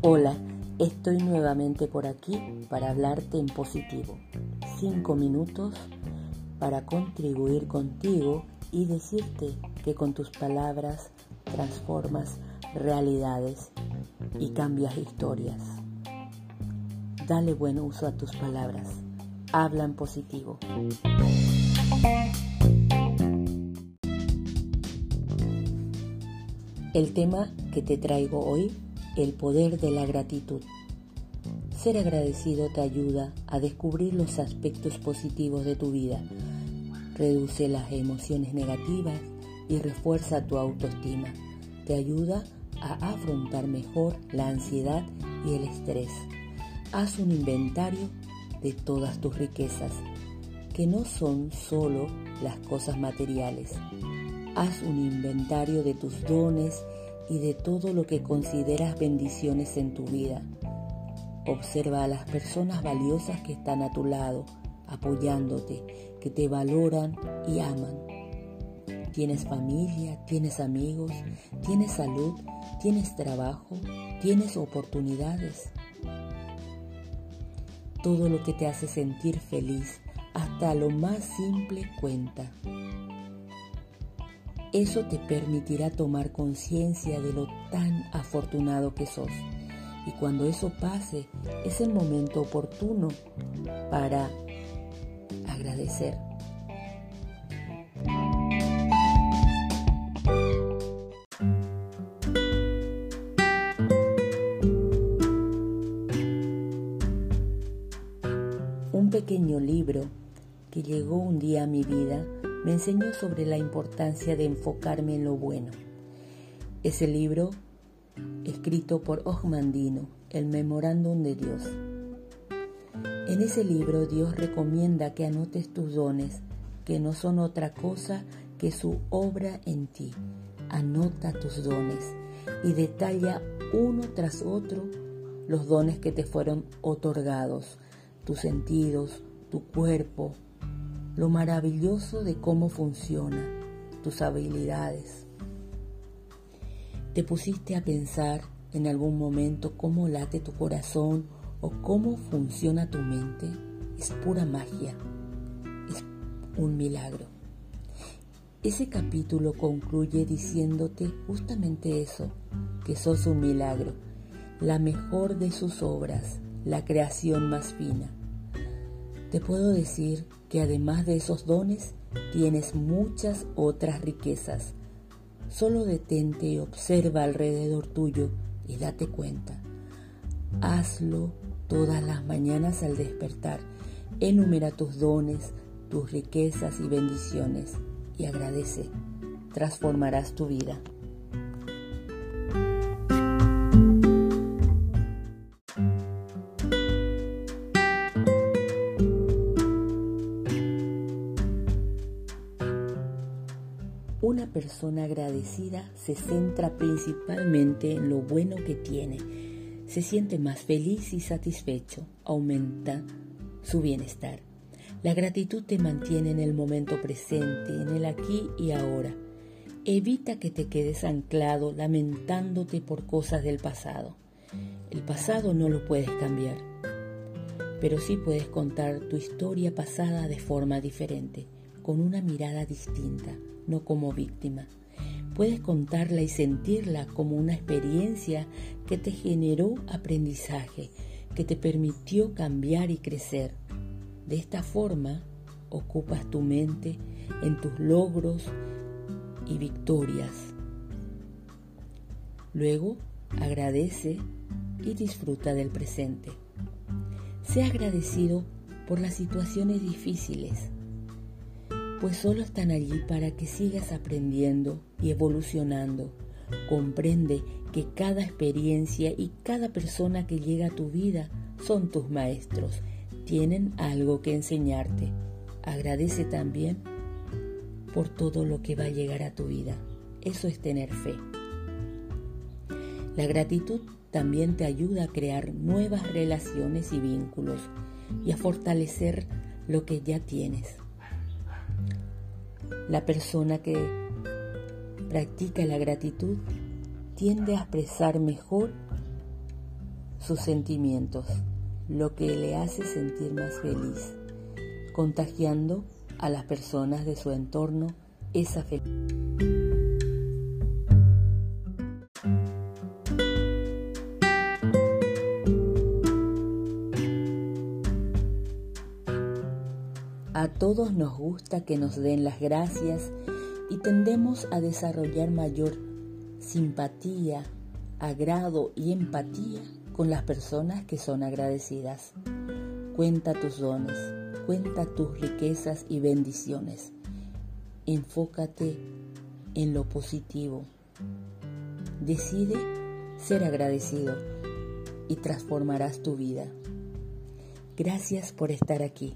Hola, estoy nuevamente por aquí para hablarte en positivo. Cinco minutos para contribuir contigo y decirte que con tus palabras transformas realidades y cambias historias. Dale buen uso a tus palabras. Habla en positivo. El tema que te traigo hoy, el poder de la gratitud. Ser agradecido te ayuda a descubrir los aspectos positivos de tu vida, reduce las emociones negativas y refuerza tu autoestima. Te ayuda a afrontar mejor la ansiedad y el estrés. Haz un inventario de todas tus riquezas, que no son solo las cosas materiales. Haz un inventario de tus dones y de todo lo que consideras bendiciones en tu vida. Observa a las personas valiosas que están a tu lado, apoyándote, que te valoran y aman. Tienes familia, tienes amigos, tienes salud, tienes trabajo, tienes oportunidades. Todo lo que te hace sentir feliz, hasta lo más simple cuenta. Eso te permitirá tomar conciencia de lo tan afortunado que sos. Y cuando eso pase, es el momento oportuno para agradecer. Un pequeño libro que llegó un día a mi vida me enseñó sobre la importancia de enfocarme en lo bueno. Ese libro, escrito por Ogmandino, el Memorándum de Dios. En ese libro Dios recomienda que anotes tus dones, que no son otra cosa que su obra en ti. Anota tus dones y detalla uno tras otro los dones que te fueron otorgados, tus sentidos, tu cuerpo, lo maravilloso de cómo funciona, tus habilidades. ¿Te pusiste a pensar en algún momento cómo late tu corazón o cómo funciona tu mente? Es pura magia, es un milagro. Ese capítulo concluye diciéndote justamente eso, que sos un milagro, la mejor de sus obras, la creación más fina. Te puedo decir que además de esos dones, tienes muchas otras riquezas. Solo detente y observa alrededor tuyo y date cuenta. Hazlo todas las mañanas al despertar. Enumera tus dones, tus riquezas y bendiciones y agradece. Transformarás tu vida. Una persona agradecida se centra principalmente en lo bueno que tiene, se siente más feliz y satisfecho, aumenta su bienestar. La gratitud te mantiene en el momento presente, en el aquí y ahora. Evita que te quedes anclado lamentándote por cosas del pasado. El pasado no lo puedes cambiar, pero sí puedes contar tu historia pasada de forma diferente, con una mirada distinta no como víctima. Puedes contarla y sentirla como una experiencia que te generó aprendizaje, que te permitió cambiar y crecer. De esta forma, ocupas tu mente en tus logros y victorias. Luego, agradece y disfruta del presente. Sé agradecido por las situaciones difíciles pues solo están allí para que sigas aprendiendo y evolucionando. Comprende que cada experiencia y cada persona que llega a tu vida son tus maestros, tienen algo que enseñarte. Agradece también por todo lo que va a llegar a tu vida. Eso es tener fe. La gratitud también te ayuda a crear nuevas relaciones y vínculos y a fortalecer lo que ya tienes. La persona que practica la gratitud tiende a expresar mejor sus sentimientos, lo que le hace sentir más feliz, contagiando a las personas de su entorno esa felicidad. A todos nos gusta que nos den las gracias y tendemos a desarrollar mayor simpatía, agrado y empatía con las personas que son agradecidas. Cuenta tus dones, cuenta tus riquezas y bendiciones. Enfócate en lo positivo. Decide ser agradecido y transformarás tu vida. Gracias por estar aquí.